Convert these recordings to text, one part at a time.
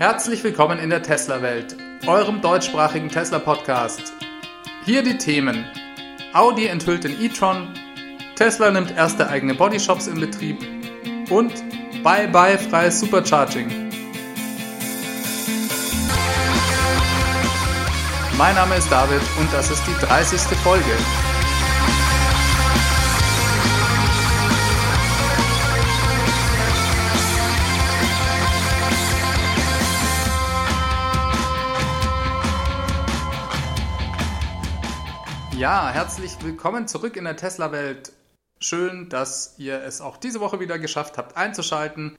Herzlich willkommen in der Tesla-Welt, eurem deutschsprachigen Tesla-Podcast. Hier die Themen: Audi enthüllt den e-tron, Tesla nimmt erste eigene Bodyshops in Betrieb und Bye Bye freies Supercharging. Mein Name ist David und das ist die 30. Folge. Ja, herzlich willkommen zurück in der Tesla-Welt. Schön, dass ihr es auch diese Woche wieder geschafft habt einzuschalten.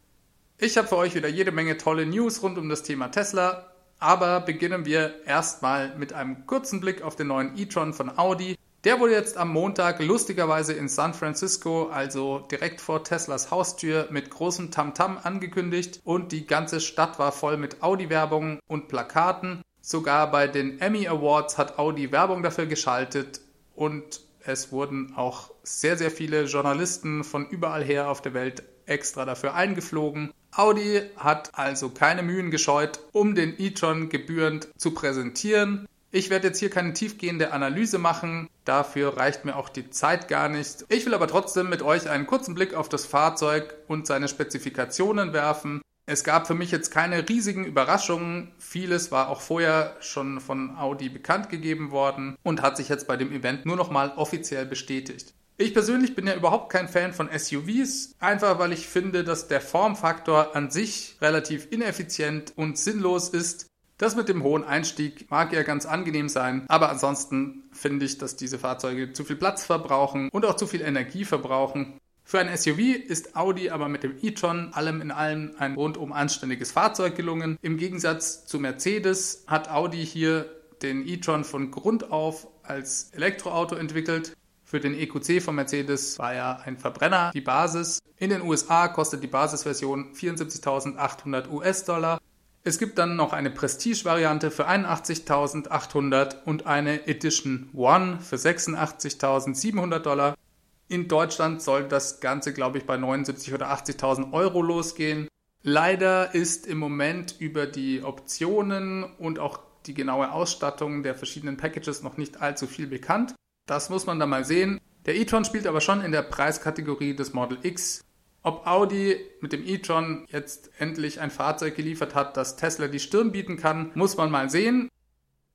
Ich habe für euch wieder jede Menge tolle News rund um das Thema Tesla, aber beginnen wir erstmal mit einem kurzen Blick auf den neuen e-tron von Audi. Der wurde jetzt am Montag lustigerweise in San Francisco, also direkt vor Teslas Haustür, mit großem Tamtam -Tam angekündigt und die ganze Stadt war voll mit Audi-Werbung und Plakaten. Sogar bei den Emmy Awards hat Audi Werbung dafür geschaltet und es wurden auch sehr, sehr viele Journalisten von überall her auf der Welt extra dafür eingeflogen. Audi hat also keine Mühen gescheut, um den e-tron gebührend zu präsentieren. Ich werde jetzt hier keine tiefgehende Analyse machen, dafür reicht mir auch die Zeit gar nicht. Ich will aber trotzdem mit euch einen kurzen Blick auf das Fahrzeug und seine Spezifikationen werfen. Es gab für mich jetzt keine riesigen Überraschungen. Vieles war auch vorher schon von Audi bekannt gegeben worden und hat sich jetzt bei dem Event nur noch mal offiziell bestätigt. Ich persönlich bin ja überhaupt kein Fan von SUVs, einfach weil ich finde, dass der Formfaktor an sich relativ ineffizient und sinnlos ist. Das mit dem hohen Einstieg mag ja ganz angenehm sein, aber ansonsten finde ich, dass diese Fahrzeuge zu viel Platz verbrauchen und auch zu viel Energie verbrauchen. Für ein SUV ist Audi aber mit dem e-tron allem in allem ein rundum anständiges Fahrzeug gelungen. Im Gegensatz zu Mercedes hat Audi hier den e-tron von Grund auf als Elektroauto entwickelt. Für den EQC von Mercedes war ja ein Verbrenner die Basis. In den USA kostet die Basisversion 74.800 US-Dollar. Es gibt dann noch eine Prestige-Variante für 81.800 und eine Edition One für 86.700 Dollar. In Deutschland soll das Ganze, glaube ich, bei 79.000 oder 80.000 Euro losgehen. Leider ist im Moment über die Optionen und auch die genaue Ausstattung der verschiedenen Packages noch nicht allzu viel bekannt. Das muss man dann mal sehen. Der e-tron spielt aber schon in der Preiskategorie des Model X. Ob Audi mit dem e-tron jetzt endlich ein Fahrzeug geliefert hat, das Tesla die Stirn bieten kann, muss man mal sehen.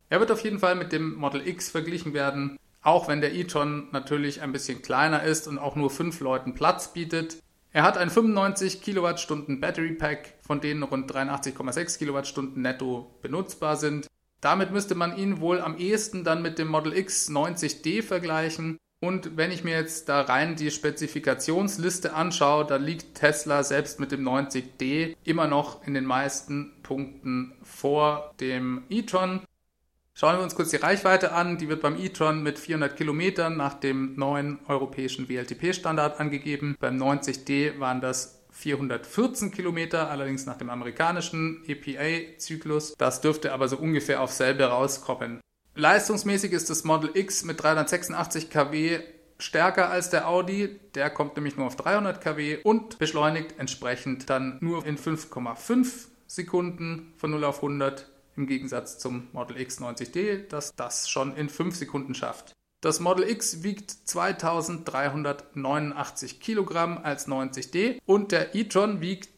Er wird auf jeden Fall mit dem Model X verglichen werden. Auch wenn der e-tron natürlich ein bisschen kleiner ist und auch nur fünf Leuten Platz bietet. Er hat ein 95 Kilowattstunden Battery Pack, von denen rund 83,6 Kilowattstunden netto benutzbar sind. Damit müsste man ihn wohl am ehesten dann mit dem Model X 90D vergleichen. Und wenn ich mir jetzt da rein die Spezifikationsliste anschaue, da liegt Tesla selbst mit dem 90D immer noch in den meisten Punkten vor dem e-tron. Schauen wir uns kurz die Reichweite an. Die wird beim e-tron mit 400 Kilometern nach dem neuen europäischen WLTP-Standard angegeben. Beim 90D waren das 414 Kilometer, allerdings nach dem amerikanischen EPA-Zyklus. Das dürfte aber so ungefähr auf selbe rauskommen. Leistungsmäßig ist das Model X mit 386 kW stärker als der Audi. Der kommt nämlich nur auf 300 kW und beschleunigt entsprechend dann nur in 5,5 Sekunden von 0 auf 100 im Gegensatz zum Model X 90D, das das schon in 5 Sekunden schafft. Das Model X wiegt 2389 Kilogramm als 90D und der e-tron wiegt,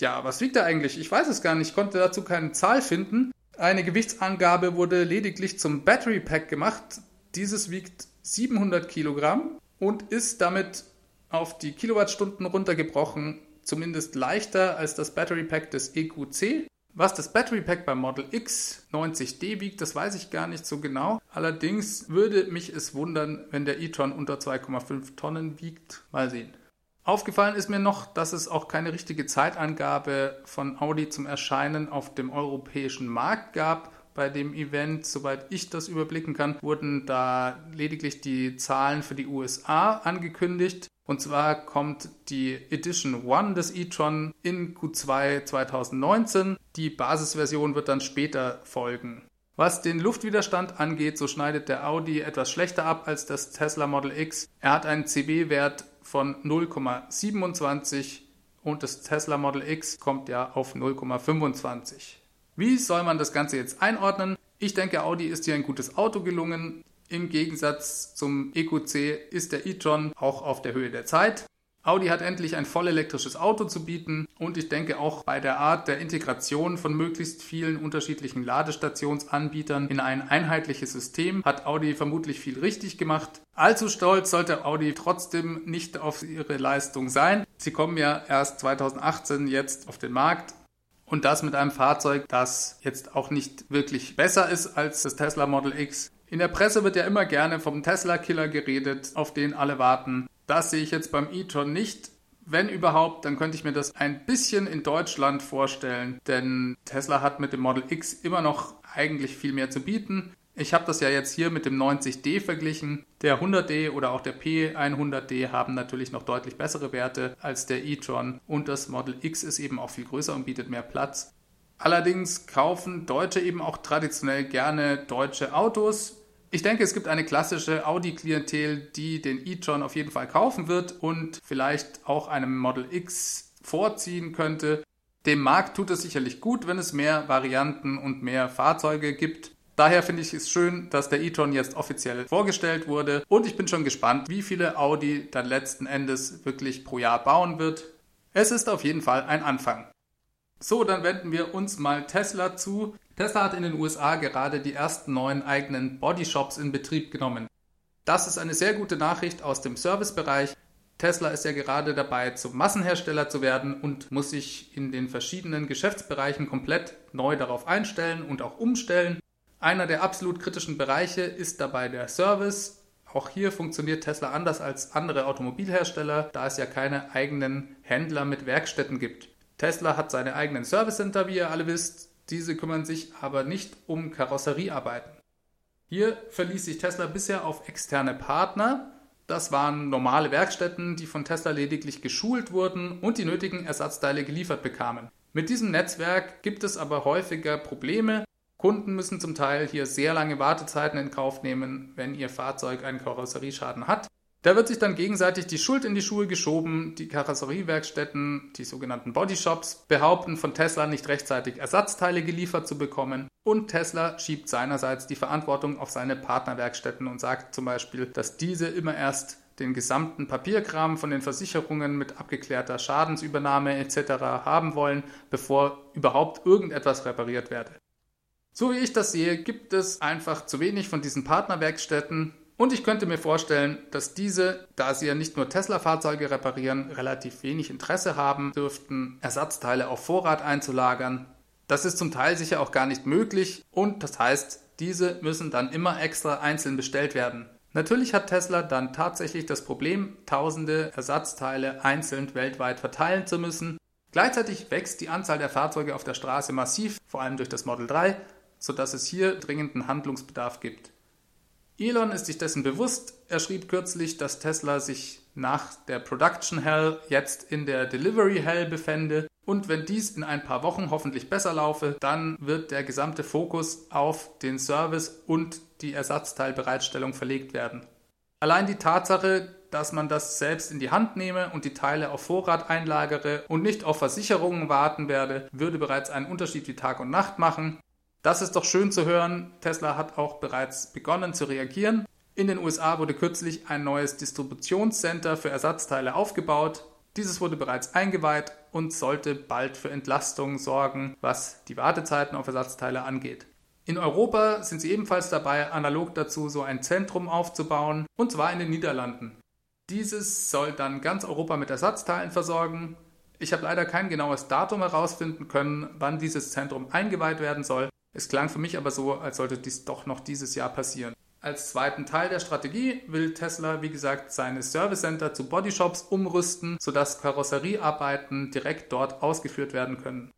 ja, was wiegt er eigentlich? Ich weiß es gar nicht, ich konnte dazu keine Zahl finden. Eine Gewichtsangabe wurde lediglich zum Battery Pack gemacht. Dieses wiegt 700 Kilogramm und ist damit auf die Kilowattstunden runtergebrochen zumindest leichter als das Battery Pack des EQC. Was das Battery Pack beim Model X 90D wiegt, das weiß ich gar nicht so genau. Allerdings würde mich es wundern, wenn der e-tron unter 2,5 Tonnen wiegt. Mal sehen. Aufgefallen ist mir noch, dass es auch keine richtige Zeitangabe von Audi zum Erscheinen auf dem europäischen Markt gab bei dem Event, soweit ich das überblicken kann, wurden da lediglich die Zahlen für die USA angekündigt. Und zwar kommt die Edition One des e-tron in Q2 2019. Die Basisversion wird dann später folgen. Was den Luftwiderstand angeht, so schneidet der Audi etwas schlechter ab als das Tesla Model X. Er hat einen CB-Wert von 0,27 und das Tesla Model X kommt ja auf 0,25. Wie soll man das Ganze jetzt einordnen? Ich denke, Audi ist hier ein gutes Auto gelungen. Im Gegensatz zum EQC ist der e-tron auch auf der Höhe der Zeit. Audi hat endlich ein voll elektrisches Auto zu bieten und ich denke auch bei der Art der Integration von möglichst vielen unterschiedlichen Ladestationsanbietern in ein einheitliches System hat Audi vermutlich viel richtig gemacht. Allzu stolz sollte Audi trotzdem nicht auf ihre Leistung sein. Sie kommen ja erst 2018 jetzt auf den Markt und das mit einem Fahrzeug, das jetzt auch nicht wirklich besser ist als das Tesla Model X. In der Presse wird ja immer gerne vom Tesla-Killer geredet, auf den alle warten. Das sehe ich jetzt beim e-tron nicht. Wenn überhaupt, dann könnte ich mir das ein bisschen in Deutschland vorstellen, denn Tesla hat mit dem Model X immer noch eigentlich viel mehr zu bieten. Ich habe das ja jetzt hier mit dem 90D verglichen. Der 100D oder auch der P100D haben natürlich noch deutlich bessere Werte als der e-tron und das Model X ist eben auch viel größer und bietet mehr Platz. Allerdings kaufen Deutsche eben auch traditionell gerne deutsche Autos. Ich denke, es gibt eine klassische Audi-Klientel, die den e-tron auf jeden Fall kaufen wird und vielleicht auch einem Model X vorziehen könnte. Dem Markt tut es sicherlich gut, wenn es mehr Varianten und mehr Fahrzeuge gibt. Daher finde ich es schön, dass der e-tron jetzt offiziell vorgestellt wurde und ich bin schon gespannt, wie viele Audi dann letzten Endes wirklich pro Jahr bauen wird. Es ist auf jeden Fall ein Anfang. So, dann wenden wir uns mal Tesla zu. Tesla hat in den USA gerade die ersten neuen eigenen Bodyshops in Betrieb genommen. Das ist eine sehr gute Nachricht aus dem Servicebereich. Tesla ist ja gerade dabei, zum Massenhersteller zu werden und muss sich in den verschiedenen Geschäftsbereichen komplett neu darauf einstellen und auch umstellen. Einer der absolut kritischen Bereiche ist dabei der Service. Auch hier funktioniert Tesla anders als andere Automobilhersteller, da es ja keine eigenen Händler mit Werkstätten gibt. Tesla hat seine eigenen Service Center, wie ihr alle wisst. Diese kümmern sich aber nicht um Karosseriearbeiten. Hier verließ sich Tesla bisher auf externe Partner. Das waren normale Werkstätten, die von Tesla lediglich geschult wurden und die nötigen Ersatzteile geliefert bekamen. Mit diesem Netzwerk gibt es aber häufiger Probleme. Kunden müssen zum Teil hier sehr lange Wartezeiten in Kauf nehmen, wenn ihr Fahrzeug einen Karosserieschaden hat. Da wird sich dann gegenseitig die Schuld in die Schuhe geschoben. Die Karosseriewerkstätten, die sogenannten Bodyshops, behaupten von Tesla nicht rechtzeitig Ersatzteile geliefert zu bekommen. Und Tesla schiebt seinerseits die Verantwortung auf seine Partnerwerkstätten und sagt zum Beispiel, dass diese immer erst den gesamten Papierkram von den Versicherungen mit abgeklärter Schadensübernahme etc. haben wollen, bevor überhaupt irgendetwas repariert werde. So wie ich das sehe, gibt es einfach zu wenig von diesen Partnerwerkstätten, und ich könnte mir vorstellen, dass diese, da sie ja nicht nur Tesla-Fahrzeuge reparieren, relativ wenig Interesse haben dürften, Ersatzteile auf Vorrat einzulagern. Das ist zum Teil sicher auch gar nicht möglich und das heißt, diese müssen dann immer extra einzeln bestellt werden. Natürlich hat Tesla dann tatsächlich das Problem, tausende Ersatzteile einzeln weltweit verteilen zu müssen. Gleichzeitig wächst die Anzahl der Fahrzeuge auf der Straße massiv, vor allem durch das Model 3, sodass es hier dringenden Handlungsbedarf gibt. Elon ist sich dessen bewusst. Er schrieb kürzlich, dass Tesla sich nach der Production Hell jetzt in der Delivery Hell befände. Und wenn dies in ein paar Wochen hoffentlich besser laufe, dann wird der gesamte Fokus auf den Service und die Ersatzteilbereitstellung verlegt werden. Allein die Tatsache, dass man das selbst in die Hand nehme und die Teile auf Vorrat einlagere und nicht auf Versicherungen warten werde, würde bereits einen Unterschied wie Tag und Nacht machen. Das ist doch schön zu hören. Tesla hat auch bereits begonnen zu reagieren. In den USA wurde kürzlich ein neues Distributionscenter für Ersatzteile aufgebaut. Dieses wurde bereits eingeweiht und sollte bald für Entlastung sorgen, was die Wartezeiten auf Ersatzteile angeht. In Europa sind sie ebenfalls dabei, analog dazu so ein Zentrum aufzubauen, und zwar in den Niederlanden. Dieses soll dann ganz Europa mit Ersatzteilen versorgen. Ich habe leider kein genaues Datum herausfinden können, wann dieses Zentrum eingeweiht werden soll, es klang für mich aber so, als sollte dies doch noch dieses Jahr passieren. Als zweiten Teil der Strategie will Tesla, wie gesagt, seine Service Center zu Bodyshops umrüsten, sodass Karosseriearbeiten direkt dort ausgeführt werden können.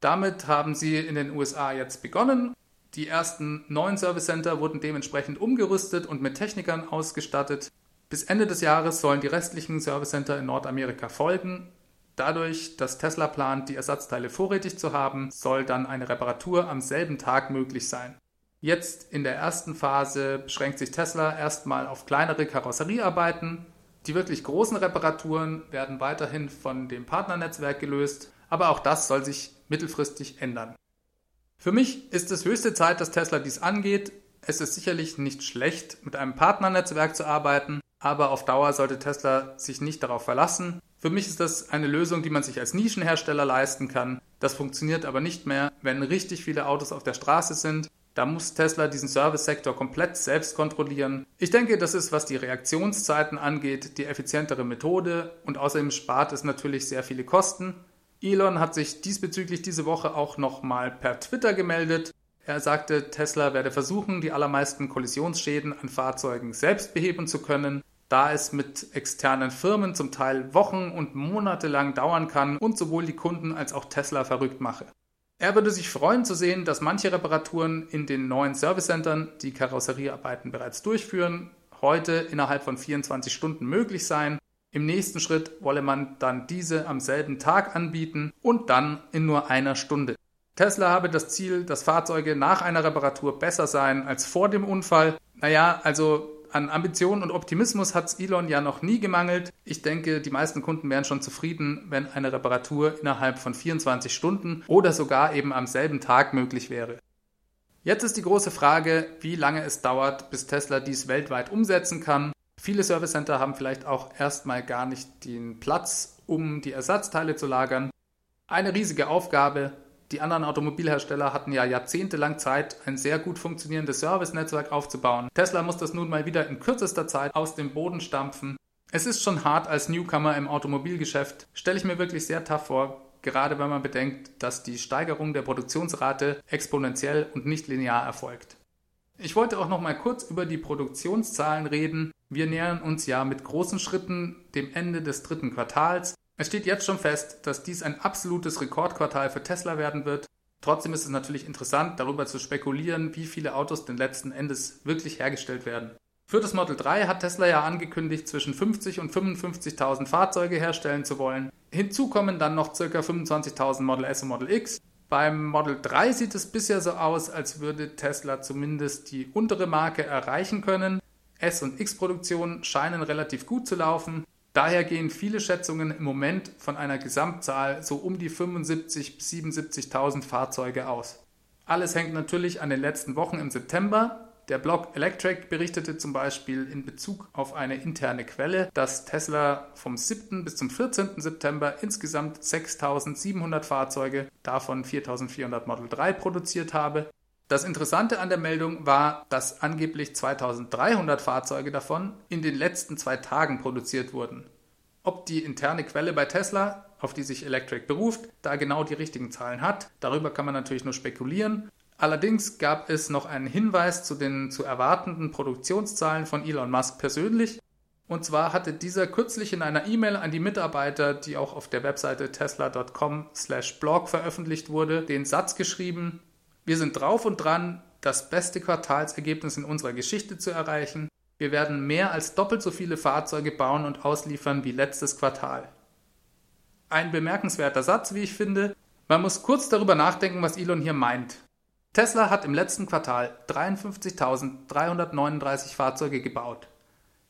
Damit haben sie in den USA jetzt begonnen. Die ersten neun Service Center wurden dementsprechend umgerüstet und mit Technikern ausgestattet. Bis Ende des Jahres sollen die restlichen Service Center in Nordamerika folgen. Dadurch, dass Tesla plant, die Ersatzteile vorrätig zu haben, soll dann eine Reparatur am selben Tag möglich sein. Jetzt in der ersten Phase beschränkt sich Tesla erstmal auf kleinere Karosseriearbeiten. Die wirklich großen Reparaturen werden weiterhin von dem Partnernetzwerk gelöst, aber auch das soll sich mittelfristig ändern. Für mich ist es höchste Zeit, dass Tesla dies angeht. Es ist sicherlich nicht schlecht, mit einem Partnernetzwerk zu arbeiten, aber auf Dauer sollte Tesla sich nicht darauf verlassen. Für mich ist das eine Lösung, die man sich als Nischenhersteller leisten kann. Das funktioniert aber nicht mehr, wenn richtig viele Autos auf der Straße sind. Da muss Tesla diesen Service-Sektor komplett selbst kontrollieren. Ich denke, das ist, was die Reaktionszeiten angeht, die effizientere Methode und außerdem spart es natürlich sehr viele Kosten. Elon hat sich diesbezüglich diese Woche auch nochmal per Twitter gemeldet. Er sagte, Tesla werde versuchen, die allermeisten Kollisionsschäden an Fahrzeugen selbst beheben zu können, da es mit externen Firmen zum Teil Wochen und Monate lang dauern kann und sowohl die Kunden als auch Tesla verrückt mache. Er würde sich freuen zu sehen, dass manche Reparaturen in den neuen Servicecentern, die Karosseriearbeiten bereits durchführen, heute innerhalb von 24 Stunden möglich seien. Im nächsten Schritt wolle man dann diese am selben Tag anbieten und dann in nur einer Stunde. Tesla habe das Ziel, dass Fahrzeuge nach einer Reparatur besser seien als vor dem Unfall. Naja, also an Ambitionen und Optimismus hat es Elon ja noch nie gemangelt. Ich denke, die meisten Kunden wären schon zufrieden, wenn eine Reparatur innerhalb von 24 Stunden oder sogar eben am selben Tag möglich wäre. Jetzt ist die große Frage, wie lange es dauert, bis Tesla dies weltweit umsetzen kann. Viele Service Center haben vielleicht auch erstmal gar nicht den Platz, um die Ersatzteile zu lagern. Eine riesige Aufgabe, die anderen Automobilhersteller hatten ja jahrzehntelang Zeit, ein sehr gut funktionierendes Servicenetzwerk aufzubauen. Tesla muss das nun mal wieder in kürzester Zeit aus dem Boden stampfen. Es ist schon hart als Newcomer im Automobilgeschäft, stelle ich mir wirklich sehr tough vor, gerade wenn man bedenkt, dass die Steigerung der Produktionsrate exponentiell und nicht linear erfolgt. Ich wollte auch noch mal kurz über die Produktionszahlen reden. Wir nähern uns ja mit großen Schritten dem Ende des dritten Quartals es steht jetzt schon fest, dass dies ein absolutes Rekordquartal für Tesla werden wird. Trotzdem ist es natürlich interessant, darüber zu spekulieren, wie viele Autos denn letzten Endes wirklich hergestellt werden. Für das Model 3 hat Tesla ja angekündigt, zwischen 50 und 55.000 Fahrzeuge herstellen zu wollen. Hinzu kommen dann noch ca. 25.000 Model S und Model X. Beim Model 3 sieht es bisher so aus, als würde Tesla zumindest die untere Marke erreichen können. S- und X-Produktionen scheinen relativ gut zu laufen. Daher gehen viele Schätzungen im Moment von einer Gesamtzahl so um die 75.000 bis 77.000 Fahrzeuge aus. Alles hängt natürlich an den letzten Wochen im September. Der Blog Electric berichtete zum Beispiel in Bezug auf eine interne Quelle, dass Tesla vom 7. bis zum 14. September insgesamt 6.700 Fahrzeuge, davon 4.400 Model 3 produziert habe das Interessante an der Meldung war, dass angeblich 2300 Fahrzeuge davon in den letzten zwei Tagen produziert wurden. Ob die interne Quelle bei Tesla, auf die sich Electric beruft, da genau die richtigen Zahlen hat, darüber kann man natürlich nur spekulieren. Allerdings gab es noch einen Hinweis zu den zu erwartenden Produktionszahlen von Elon Musk persönlich. Und zwar hatte dieser kürzlich in einer E-Mail an die Mitarbeiter, die auch auf der Webseite tesla.com/blog veröffentlicht wurde, den Satz geschrieben: wir sind drauf und dran, das beste Quartalsergebnis in unserer Geschichte zu erreichen. Wir werden mehr als doppelt so viele Fahrzeuge bauen und ausliefern wie letztes Quartal. Ein bemerkenswerter Satz, wie ich finde. Man muss kurz darüber nachdenken, was Elon hier meint. Tesla hat im letzten Quartal 53.339 Fahrzeuge gebaut.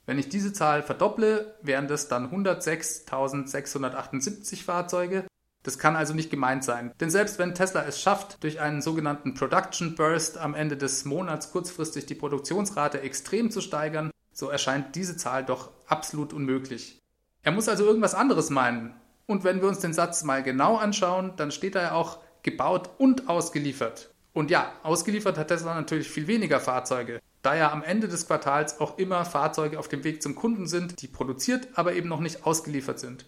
Wenn ich diese Zahl verdopple, wären das dann 106.678 Fahrzeuge das kann also nicht gemeint sein. Denn selbst wenn Tesla es schafft, durch einen sogenannten Production Burst am Ende des Monats kurzfristig die Produktionsrate extrem zu steigern, so erscheint diese Zahl doch absolut unmöglich. Er muss also irgendwas anderes meinen. Und wenn wir uns den Satz mal genau anschauen, dann steht da ja auch gebaut und ausgeliefert. Und ja, ausgeliefert hat Tesla natürlich viel weniger Fahrzeuge, da ja am Ende des Quartals auch immer Fahrzeuge auf dem Weg zum Kunden sind, die produziert, aber eben noch nicht ausgeliefert sind.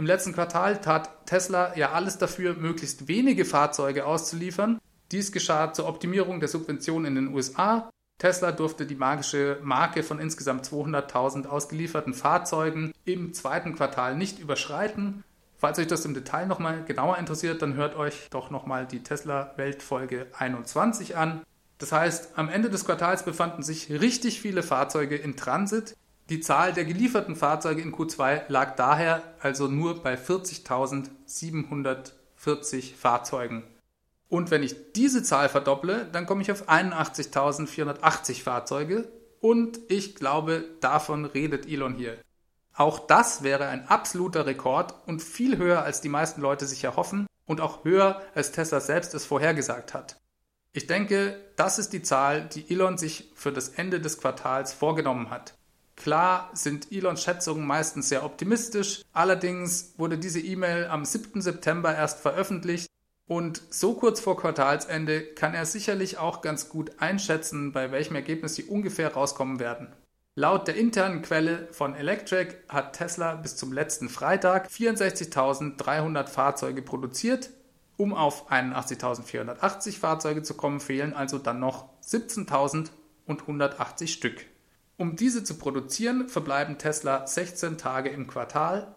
Im letzten Quartal tat Tesla ja alles dafür, möglichst wenige Fahrzeuge auszuliefern. Dies geschah zur Optimierung der Subventionen in den USA. Tesla durfte die magische Marke von insgesamt 200.000 ausgelieferten Fahrzeugen im zweiten Quartal nicht überschreiten. Falls euch das im Detail nochmal genauer interessiert, dann hört euch doch nochmal die Tesla Weltfolge 21 an. Das heißt, am Ende des Quartals befanden sich richtig viele Fahrzeuge in Transit, die Zahl der gelieferten Fahrzeuge in Q2 lag daher also nur bei 40.740 Fahrzeugen. Und wenn ich diese Zahl verdopple, dann komme ich auf 81.480 Fahrzeuge. Und ich glaube, davon redet Elon hier. Auch das wäre ein absoluter Rekord und viel höher, als die meisten Leute sich erhoffen und auch höher, als Tesla selbst es vorhergesagt hat. Ich denke, das ist die Zahl, die Elon sich für das Ende des Quartals vorgenommen hat. Klar sind Elons Schätzungen meistens sehr optimistisch, allerdings wurde diese E-Mail am 7. September erst veröffentlicht und so kurz vor Quartalsende kann er sicherlich auch ganz gut einschätzen, bei welchem Ergebnis sie ungefähr rauskommen werden. Laut der internen Quelle von Electric hat Tesla bis zum letzten Freitag 64.300 Fahrzeuge produziert. Um auf 81.480 Fahrzeuge zu kommen, fehlen also dann noch 17.180 Stück. Um diese zu produzieren, verbleiben Tesla 16 Tage im Quartal.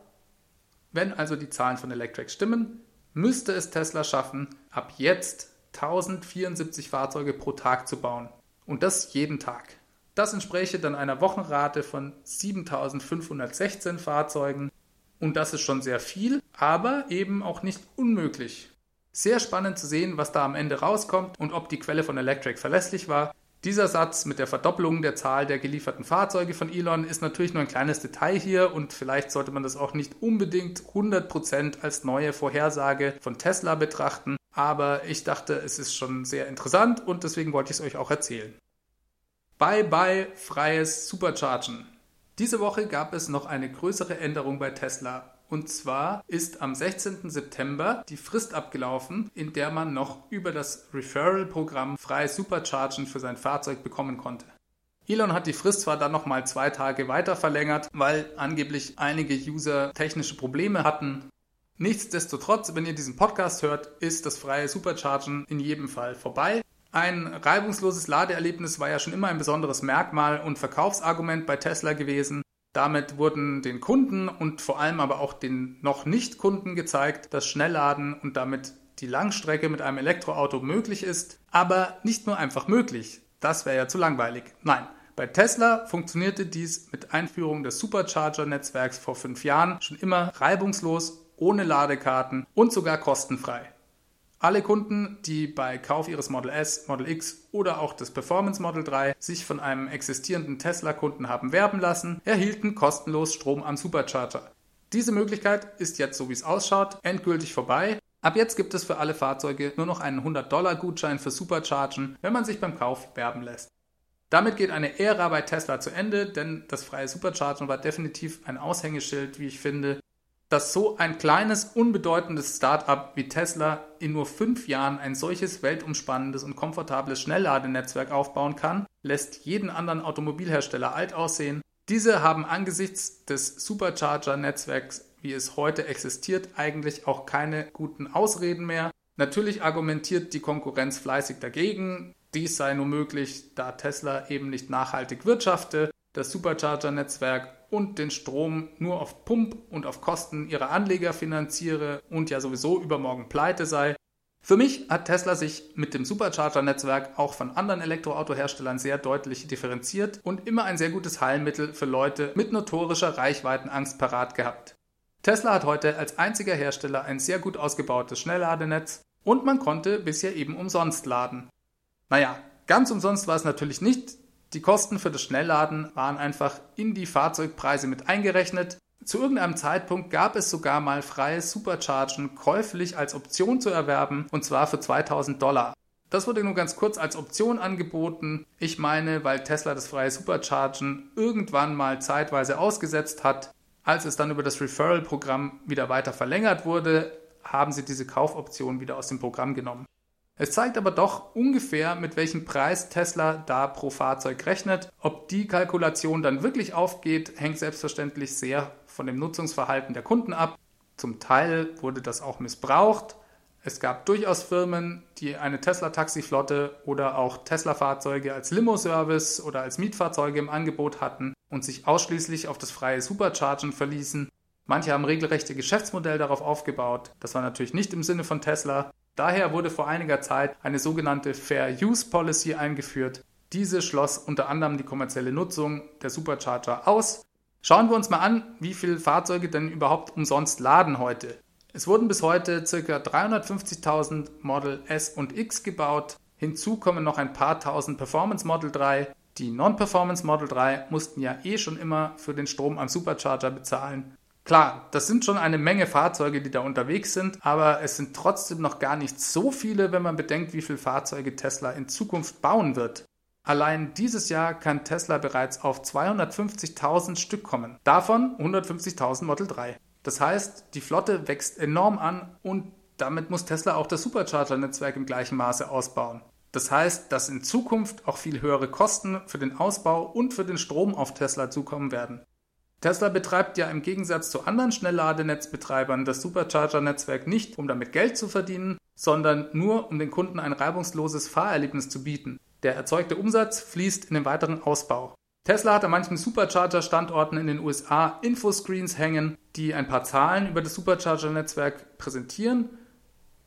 Wenn also die Zahlen von Electric stimmen, müsste es Tesla schaffen, ab jetzt 1074 Fahrzeuge pro Tag zu bauen. Und das jeden Tag. Das entspräche dann einer Wochenrate von 7516 Fahrzeugen und das ist schon sehr viel, aber eben auch nicht unmöglich. Sehr spannend zu sehen, was da am Ende rauskommt und ob die Quelle von Electric verlässlich war. Dieser Satz mit der Verdoppelung der Zahl der gelieferten Fahrzeuge von Elon ist natürlich nur ein kleines Detail hier und vielleicht sollte man das auch nicht unbedingt 100% als neue Vorhersage von Tesla betrachten, aber ich dachte, es ist schon sehr interessant und deswegen wollte ich es euch auch erzählen. Bye bye freies Superchargen. Diese Woche gab es noch eine größere Änderung bei Tesla. Und zwar ist am 16. September die Frist abgelaufen, in der man noch über das Referral-Programm freies Superchargen für sein Fahrzeug bekommen konnte. Elon hat die Frist zwar dann nochmal zwei Tage weiter verlängert, weil angeblich einige User technische Probleme hatten. Nichtsdestotrotz, wenn ihr diesen Podcast hört, ist das freie Superchargen in jedem Fall vorbei. Ein reibungsloses Ladeerlebnis war ja schon immer ein besonderes Merkmal und Verkaufsargument bei Tesla gewesen. Damit wurden den Kunden und vor allem aber auch den noch nicht Kunden gezeigt, dass Schnellladen und damit die Langstrecke mit einem Elektroauto möglich ist, aber nicht nur einfach möglich. Das wäre ja zu langweilig. Nein, bei Tesla funktionierte dies mit Einführung des Supercharger-Netzwerks vor fünf Jahren schon immer reibungslos, ohne Ladekarten und sogar kostenfrei. Alle Kunden, die bei Kauf ihres Model S, Model X oder auch des Performance Model 3 sich von einem existierenden Tesla-Kunden haben werben lassen, erhielten kostenlos Strom am Supercharger. Diese Möglichkeit ist jetzt, so wie es ausschaut, endgültig vorbei. Ab jetzt gibt es für alle Fahrzeuge nur noch einen 100-Dollar-Gutschein für Superchargen, wenn man sich beim Kauf werben lässt. Damit geht eine Ära bei Tesla zu Ende, denn das freie Superchargen war definitiv ein Aushängeschild, wie ich finde, dass so ein kleines, unbedeutendes Start-up wie Tesla in nur fünf Jahren ein solches weltumspannendes und komfortables Schnellladenetzwerk aufbauen kann, lässt jeden anderen Automobilhersteller alt aussehen. Diese haben angesichts des Supercharger-Netzwerks, wie es heute existiert, eigentlich auch keine guten Ausreden mehr. Natürlich argumentiert die Konkurrenz fleißig dagegen. Dies sei nur möglich, da Tesla eben nicht nachhaltig wirtschafte, das Supercharger-Netzwerk und den Strom nur auf Pump und auf Kosten ihrer Anleger finanziere und ja sowieso übermorgen pleite sei. Für mich hat Tesla sich mit dem Supercharger-Netzwerk auch von anderen Elektroautoherstellern sehr deutlich differenziert und immer ein sehr gutes Heilmittel für Leute mit notorischer Reichweitenangst parat gehabt. Tesla hat heute als einziger Hersteller ein sehr gut ausgebautes Schnellladenetz und man konnte bisher eben umsonst laden. Naja, ganz umsonst war es natürlich nicht, die Kosten für das Schnellladen waren einfach in die Fahrzeugpreise mit eingerechnet. Zu irgendeinem Zeitpunkt gab es sogar mal freies Superchargen käuflich als Option zu erwerben und zwar für 2000 Dollar. Das wurde nur ganz kurz als Option angeboten. Ich meine, weil Tesla das freie Superchargen irgendwann mal zeitweise ausgesetzt hat. Als es dann über das Referral-Programm wieder weiter verlängert wurde, haben sie diese Kaufoption wieder aus dem Programm genommen. Es zeigt aber doch ungefähr, mit welchem Preis Tesla da pro Fahrzeug rechnet. Ob die Kalkulation dann wirklich aufgeht, hängt selbstverständlich sehr von dem Nutzungsverhalten der Kunden ab. Zum Teil wurde das auch missbraucht. Es gab durchaus Firmen, die eine Tesla-Taxiflotte oder auch Tesla-Fahrzeuge als Limo-Service oder als Mietfahrzeuge im Angebot hatten und sich ausschließlich auf das freie Superchargen verließen. Manche haben regelrechte Geschäftsmodell darauf aufgebaut. Das war natürlich nicht im Sinne von Tesla. Daher wurde vor einiger Zeit eine sogenannte Fair Use Policy eingeführt. Diese schloss unter anderem die kommerzielle Nutzung der Supercharger aus. Schauen wir uns mal an, wie viele Fahrzeuge denn überhaupt umsonst laden heute. Es wurden bis heute ca. 350.000 Model S und X gebaut. Hinzu kommen noch ein paar tausend Performance Model 3. Die Non-Performance Model 3 mussten ja eh schon immer für den Strom am Supercharger bezahlen. Klar, das sind schon eine Menge Fahrzeuge, die da unterwegs sind, aber es sind trotzdem noch gar nicht so viele, wenn man bedenkt, wie viele Fahrzeuge Tesla in Zukunft bauen wird. Allein dieses Jahr kann Tesla bereits auf 250.000 Stück kommen. Davon 150.000 Model 3. Das heißt, die Flotte wächst enorm an und damit muss Tesla auch das Supercharger-Netzwerk im gleichen Maße ausbauen. Das heißt, dass in Zukunft auch viel höhere Kosten für den Ausbau und für den Strom auf Tesla zukommen werden. Tesla betreibt ja im Gegensatz zu anderen Schnellladenetzbetreibern das Supercharger-Netzwerk nicht, um damit Geld zu verdienen, sondern nur, um den Kunden ein reibungsloses Fahrerlebnis zu bieten. Der erzeugte Umsatz fließt in den weiteren Ausbau. Tesla hat an manchen Supercharger-Standorten in den USA Infoscreens hängen, die ein paar Zahlen über das Supercharger-Netzwerk präsentieren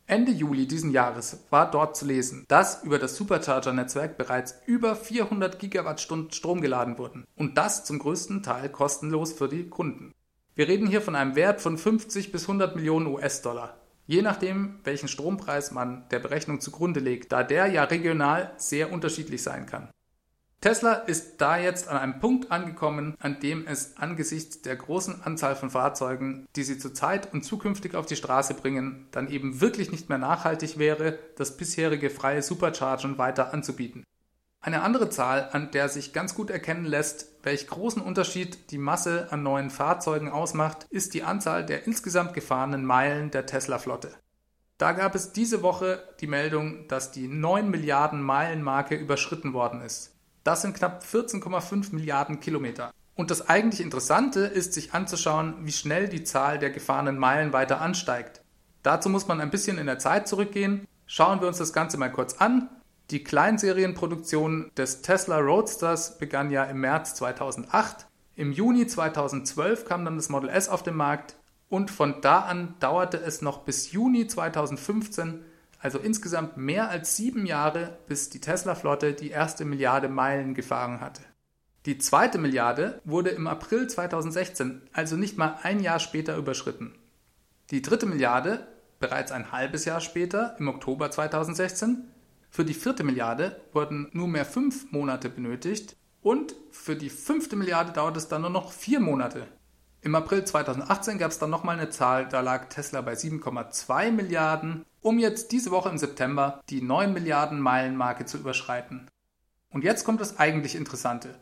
Ende Juli diesen Jahres war dort zu lesen, dass über das Supercharger-Netzwerk bereits über 400 Gigawattstunden Strom geladen wurden und das zum größten Teil kostenlos für die Kunden. Wir reden hier von einem Wert von 50 bis 100 Millionen US-Dollar, je nachdem, welchen Strompreis man der Berechnung zugrunde legt, da der ja regional sehr unterschiedlich sein kann. Tesla ist da jetzt an einem Punkt angekommen, an dem es angesichts der großen Anzahl von Fahrzeugen, die sie zurzeit und zukünftig auf die Straße bringen, dann eben wirklich nicht mehr nachhaltig wäre, das bisherige freie Superchargen weiter anzubieten. Eine andere Zahl, an der sich ganz gut erkennen lässt, welch großen Unterschied die Masse an neuen Fahrzeugen ausmacht, ist die Anzahl der insgesamt gefahrenen Meilen der Tesla-Flotte. Da gab es diese Woche die Meldung, dass die 9 Milliarden Meilen Marke überschritten worden ist. Das sind knapp 14,5 Milliarden Kilometer. Und das eigentlich Interessante ist, sich anzuschauen, wie schnell die Zahl der gefahrenen Meilen weiter ansteigt. Dazu muss man ein bisschen in der Zeit zurückgehen. Schauen wir uns das Ganze mal kurz an. Die Kleinserienproduktion des Tesla Roadsters begann ja im März 2008. Im Juni 2012 kam dann das Model S auf den Markt und von da an dauerte es noch bis Juni 2015, also insgesamt mehr als sieben Jahre, bis die Tesla-Flotte die erste Milliarde Meilen gefahren hatte. Die zweite Milliarde wurde im April 2016, also nicht mal ein Jahr später, überschritten. Die dritte Milliarde bereits ein halbes Jahr später, im Oktober 2016. Für die vierte Milliarde wurden nur mehr fünf Monate benötigt und für die fünfte Milliarde dauert es dann nur noch vier Monate. Im April 2018 gab es dann nochmal eine Zahl, da lag Tesla bei 7,2 Milliarden, um jetzt diese Woche im September die 9 Milliarden Meilen-Marke zu überschreiten. Und jetzt kommt das eigentlich Interessante.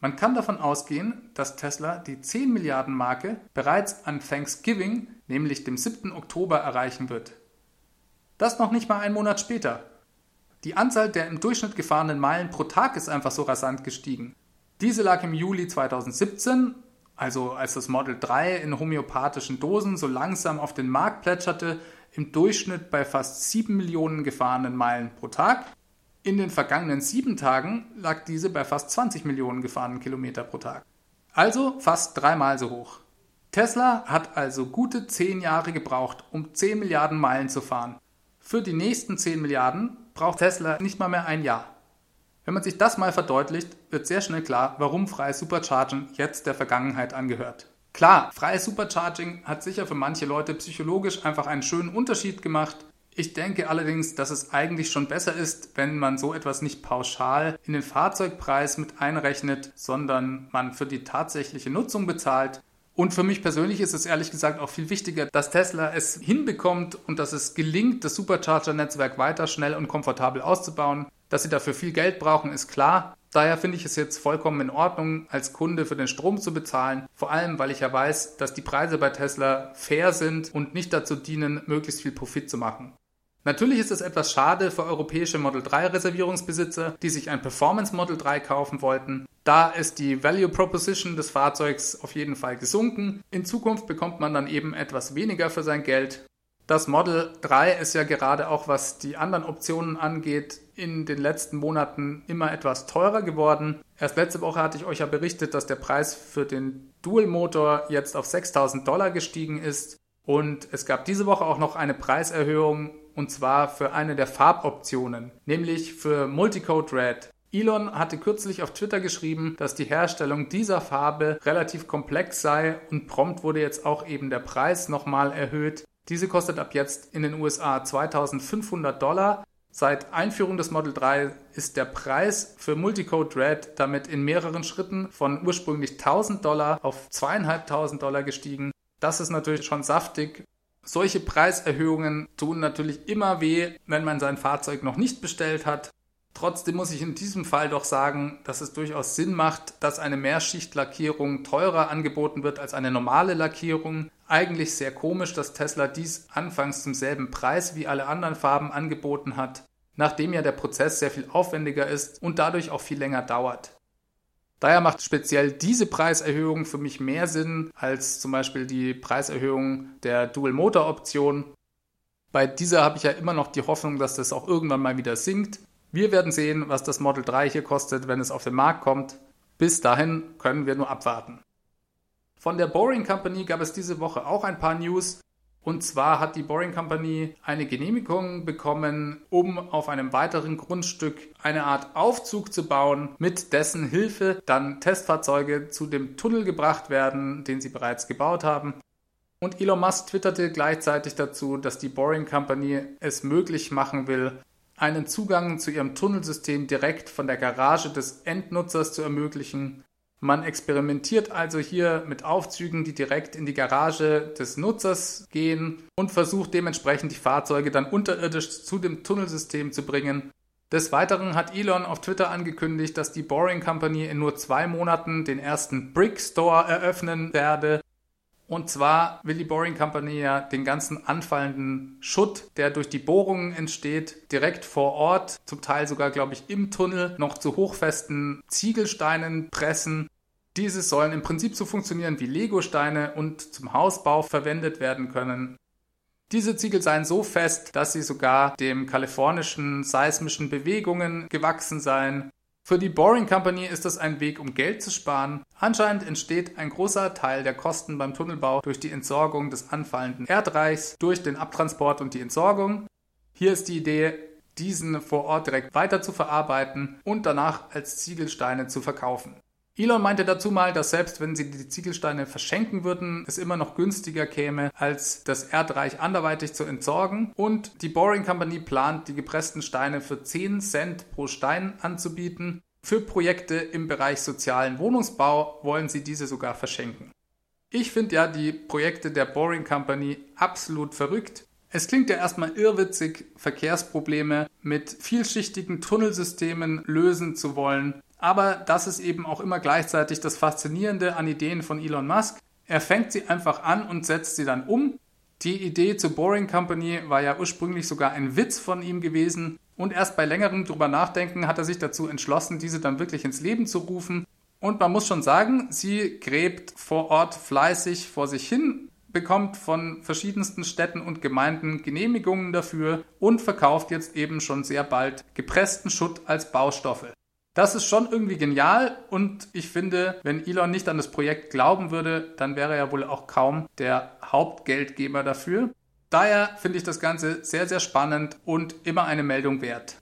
Man kann davon ausgehen, dass Tesla die 10 Milliarden Marke bereits an Thanksgiving, nämlich dem 7. Oktober, erreichen wird. Das noch nicht mal einen Monat später. Die Anzahl der im Durchschnitt gefahrenen Meilen pro Tag ist einfach so rasant gestiegen. Diese lag im Juli 2017 also als das Model 3 in homöopathischen Dosen so langsam auf den Markt plätscherte, im Durchschnitt bei fast 7 Millionen gefahrenen Meilen pro Tag. In den vergangenen sieben Tagen lag diese bei fast 20 Millionen gefahrenen Kilometer pro Tag. Also fast dreimal so hoch. Tesla hat also gute 10 Jahre gebraucht, um 10 Milliarden Meilen zu fahren. Für die nächsten 10 Milliarden braucht Tesla nicht mal mehr ein Jahr. Wenn man sich das mal verdeutlicht, wird sehr schnell klar, warum freies Supercharging jetzt der Vergangenheit angehört. Klar, freies Supercharging hat sicher für manche Leute psychologisch einfach einen schönen Unterschied gemacht. Ich denke allerdings, dass es eigentlich schon besser ist, wenn man so etwas nicht pauschal in den Fahrzeugpreis mit einrechnet, sondern man für die tatsächliche Nutzung bezahlt. Und für mich persönlich ist es ehrlich gesagt auch viel wichtiger, dass Tesla es hinbekommt und dass es gelingt, das Supercharger-Netzwerk weiter schnell und komfortabel auszubauen, dass sie dafür viel Geld brauchen, ist klar. Daher finde ich es jetzt vollkommen in Ordnung, als Kunde für den Strom zu bezahlen. Vor allem, weil ich ja weiß, dass die Preise bei Tesla fair sind und nicht dazu dienen, möglichst viel Profit zu machen. Natürlich ist es etwas schade für europäische Model 3 Reservierungsbesitzer, die sich ein Performance Model 3 kaufen wollten. Da ist die Value Proposition des Fahrzeugs auf jeden Fall gesunken. In Zukunft bekommt man dann eben etwas weniger für sein Geld. Das Model 3 ist ja gerade auch, was die anderen Optionen angeht, in den letzten Monaten immer etwas teurer geworden. Erst letzte Woche hatte ich euch ja berichtet, dass der Preis für den Dual-Motor jetzt auf 6000 Dollar gestiegen ist. Und es gab diese Woche auch noch eine Preiserhöhung und zwar für eine der Farboptionen, nämlich für Multicode Red. Elon hatte kürzlich auf Twitter geschrieben, dass die Herstellung dieser Farbe relativ komplex sei und prompt wurde jetzt auch eben der Preis nochmal erhöht diese kostet ab jetzt in den USA 2500 Dollar. Seit Einführung des Model 3 ist der Preis für Multicode Red damit in mehreren Schritten von ursprünglich 1000 Dollar auf 2500 Dollar gestiegen. Das ist natürlich schon saftig. Solche Preiserhöhungen tun natürlich immer weh, wenn man sein Fahrzeug noch nicht bestellt hat. Trotzdem muss ich in diesem Fall doch sagen, dass es durchaus Sinn macht, dass eine Mehrschichtlackierung teurer angeboten wird als eine normale Lackierung. Eigentlich sehr komisch, dass Tesla dies anfangs zum selben Preis wie alle anderen Farben angeboten hat, nachdem ja der Prozess sehr viel aufwendiger ist und dadurch auch viel länger dauert. Daher macht speziell diese Preiserhöhung für mich mehr Sinn als zum Beispiel die Preiserhöhung der Dual-Motor-Option. Bei dieser habe ich ja immer noch die Hoffnung, dass das auch irgendwann mal wieder sinkt. Wir werden sehen, was das Model 3 hier kostet, wenn es auf den Markt kommt. Bis dahin können wir nur abwarten. Von der Boring Company gab es diese Woche auch ein paar News. Und zwar hat die Boring Company eine Genehmigung bekommen, um auf einem weiteren Grundstück eine Art Aufzug zu bauen, mit dessen Hilfe dann Testfahrzeuge zu dem Tunnel gebracht werden, den sie bereits gebaut haben. Und Elon Musk twitterte gleichzeitig dazu, dass die Boring Company es möglich machen will, einen Zugang zu ihrem Tunnelsystem direkt von der Garage des Endnutzers zu ermöglichen man experimentiert also hier mit Aufzügen, die direkt in die Garage des Nutzers gehen und versucht dementsprechend die Fahrzeuge dann unterirdisch zu dem Tunnelsystem zu bringen. Des Weiteren hat Elon auf Twitter angekündigt, dass die Boring Company in nur zwei Monaten den ersten Brick Store eröffnen werde. Und zwar will die Boring Company ja den ganzen anfallenden Schutt, der durch die Bohrungen entsteht, direkt vor Ort, zum Teil sogar, glaube ich, im Tunnel, noch zu hochfesten Ziegelsteinen pressen diese sollen im Prinzip so funktionieren wie Legosteine und zum Hausbau verwendet werden können. Diese Ziegel seien so fest, dass sie sogar dem kalifornischen seismischen Bewegungen gewachsen seien. Für die Boring Company ist das ein Weg, um Geld zu sparen. Anscheinend entsteht ein großer Teil der Kosten beim Tunnelbau durch die Entsorgung des anfallenden Erdreichs, durch den Abtransport und die Entsorgung. Hier ist die Idee, diesen vor Ort direkt weiter zu verarbeiten und danach als Ziegelsteine zu verkaufen. Elon meinte dazu mal, dass selbst wenn sie die Ziegelsteine verschenken würden, es immer noch günstiger käme, als das Erdreich anderweitig zu entsorgen. Und die Boring Company plant, die gepressten Steine für 10 Cent pro Stein anzubieten. Für Projekte im Bereich sozialen Wohnungsbau wollen sie diese sogar verschenken. Ich finde ja die Projekte der Boring Company absolut verrückt. Es klingt ja erstmal irrwitzig, Verkehrsprobleme mit vielschichtigen Tunnelsystemen lösen zu wollen. Aber das ist eben auch immer gleichzeitig das Faszinierende an Ideen von Elon Musk. Er fängt sie einfach an und setzt sie dann um. Die Idee zur Boring Company war ja ursprünglich sogar ein Witz von ihm gewesen. Und erst bei längerem drüber nachdenken hat er sich dazu entschlossen, diese dann wirklich ins Leben zu rufen. Und man muss schon sagen, sie gräbt vor Ort fleißig vor sich hin, bekommt von verschiedensten Städten und Gemeinden Genehmigungen dafür und verkauft jetzt eben schon sehr bald gepressten Schutt als Baustoffe. Das ist schon irgendwie genial und ich finde, wenn Elon nicht an das Projekt glauben würde, dann wäre er wohl auch kaum der Hauptgeldgeber dafür. Daher finde ich das Ganze sehr, sehr spannend und immer eine Meldung wert.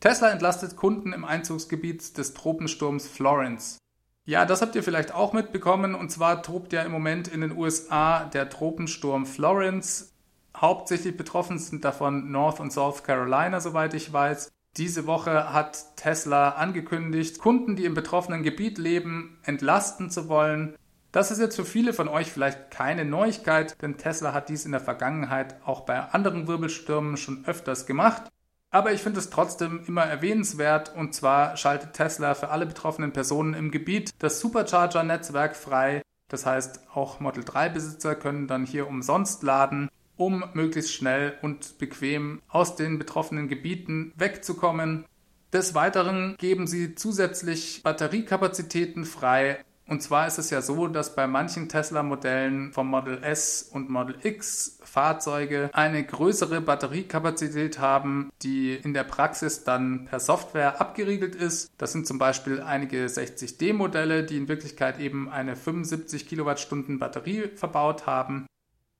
Tesla entlastet Kunden im Einzugsgebiet des Tropensturms Florence. Ja, das habt ihr vielleicht auch mitbekommen und zwar tobt ja im Moment in den USA der Tropensturm Florence. Hauptsächlich betroffen sind davon North und South Carolina, soweit ich weiß. Diese Woche hat Tesla angekündigt, Kunden, die im betroffenen Gebiet leben, entlasten zu wollen. Das ist jetzt für viele von euch vielleicht keine Neuigkeit, denn Tesla hat dies in der Vergangenheit auch bei anderen Wirbelstürmen schon öfters gemacht. Aber ich finde es trotzdem immer erwähnenswert und zwar schaltet Tesla für alle betroffenen Personen im Gebiet das Supercharger-Netzwerk frei. Das heißt, auch Model 3-Besitzer können dann hier umsonst laden um möglichst schnell und bequem aus den betroffenen Gebieten wegzukommen. Des Weiteren geben sie zusätzlich Batteriekapazitäten frei. Und zwar ist es ja so, dass bei manchen Tesla-Modellen vom Model S und Model X Fahrzeuge eine größere Batteriekapazität haben, die in der Praxis dann per Software abgeriegelt ist. Das sind zum Beispiel einige 60D-Modelle, die in Wirklichkeit eben eine 75 Kilowattstunden Batterie verbaut haben.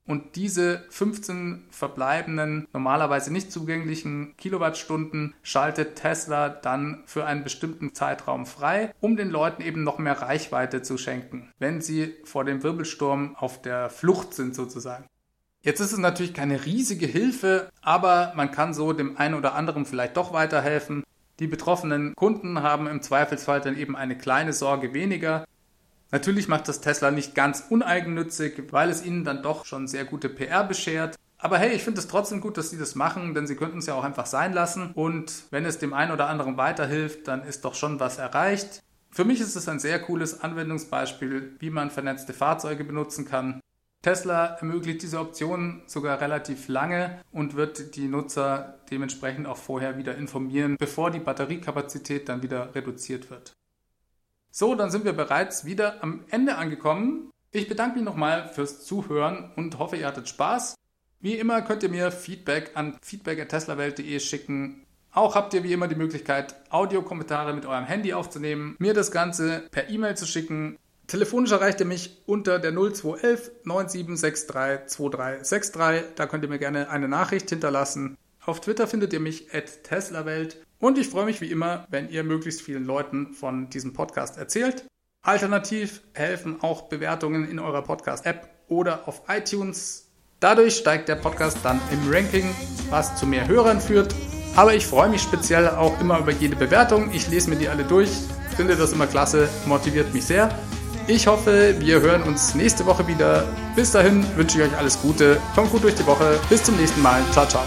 Und diese 15 verbleibenden, normalerweise nicht zugänglichen Kilowattstunden schaltet Tesla dann für einen bestimmten Zeitraum frei, um den Leuten eben noch mehr Reichweite zu schenken, wenn sie vor dem Wirbelsturm auf der Flucht sind sozusagen. Jetzt ist es natürlich keine riesige Hilfe, aber man kann so dem einen oder anderen vielleicht doch weiterhelfen. Die betroffenen Kunden haben im Zweifelsfall dann eben eine kleine Sorge weniger. Natürlich macht das Tesla nicht ganz uneigennützig, weil es ihnen dann doch schon sehr gute PR beschert. Aber hey, ich finde es trotzdem gut, dass sie das machen, denn sie könnten es ja auch einfach sein lassen. Und wenn es dem einen oder anderen weiterhilft, dann ist doch schon was erreicht. Für mich ist es ein sehr cooles Anwendungsbeispiel, wie man vernetzte Fahrzeuge benutzen kann. Tesla ermöglicht diese Option sogar relativ lange und wird die Nutzer dementsprechend auch vorher wieder informieren, bevor die Batteriekapazität dann wieder reduziert wird. So, dann sind wir bereits wieder am Ende angekommen. Ich bedanke mich nochmal fürs Zuhören und hoffe, ihr hattet Spaß. Wie immer könnt ihr mir Feedback an feedback.teslawelt.de schicken. Auch habt ihr wie immer die Möglichkeit, Audiokommentare mit eurem Handy aufzunehmen, mir das Ganze per E-Mail zu schicken. Telefonisch erreicht ihr mich unter der 0211 9763 2363. Da könnt ihr mir gerne eine Nachricht hinterlassen. Auf Twitter findet ihr mich at teslawelt. Und ich freue mich wie immer, wenn ihr möglichst vielen Leuten von diesem Podcast erzählt. Alternativ helfen auch Bewertungen in eurer Podcast-App oder auf iTunes. Dadurch steigt der Podcast dann im Ranking, was zu mehr Hörern führt. Aber ich freue mich speziell auch immer über jede Bewertung. Ich lese mir die alle durch, finde das immer klasse, motiviert mich sehr. Ich hoffe, wir hören uns nächste Woche wieder. Bis dahin wünsche ich euch alles Gute. Kommt gut durch die Woche. Bis zum nächsten Mal. Ciao, ciao.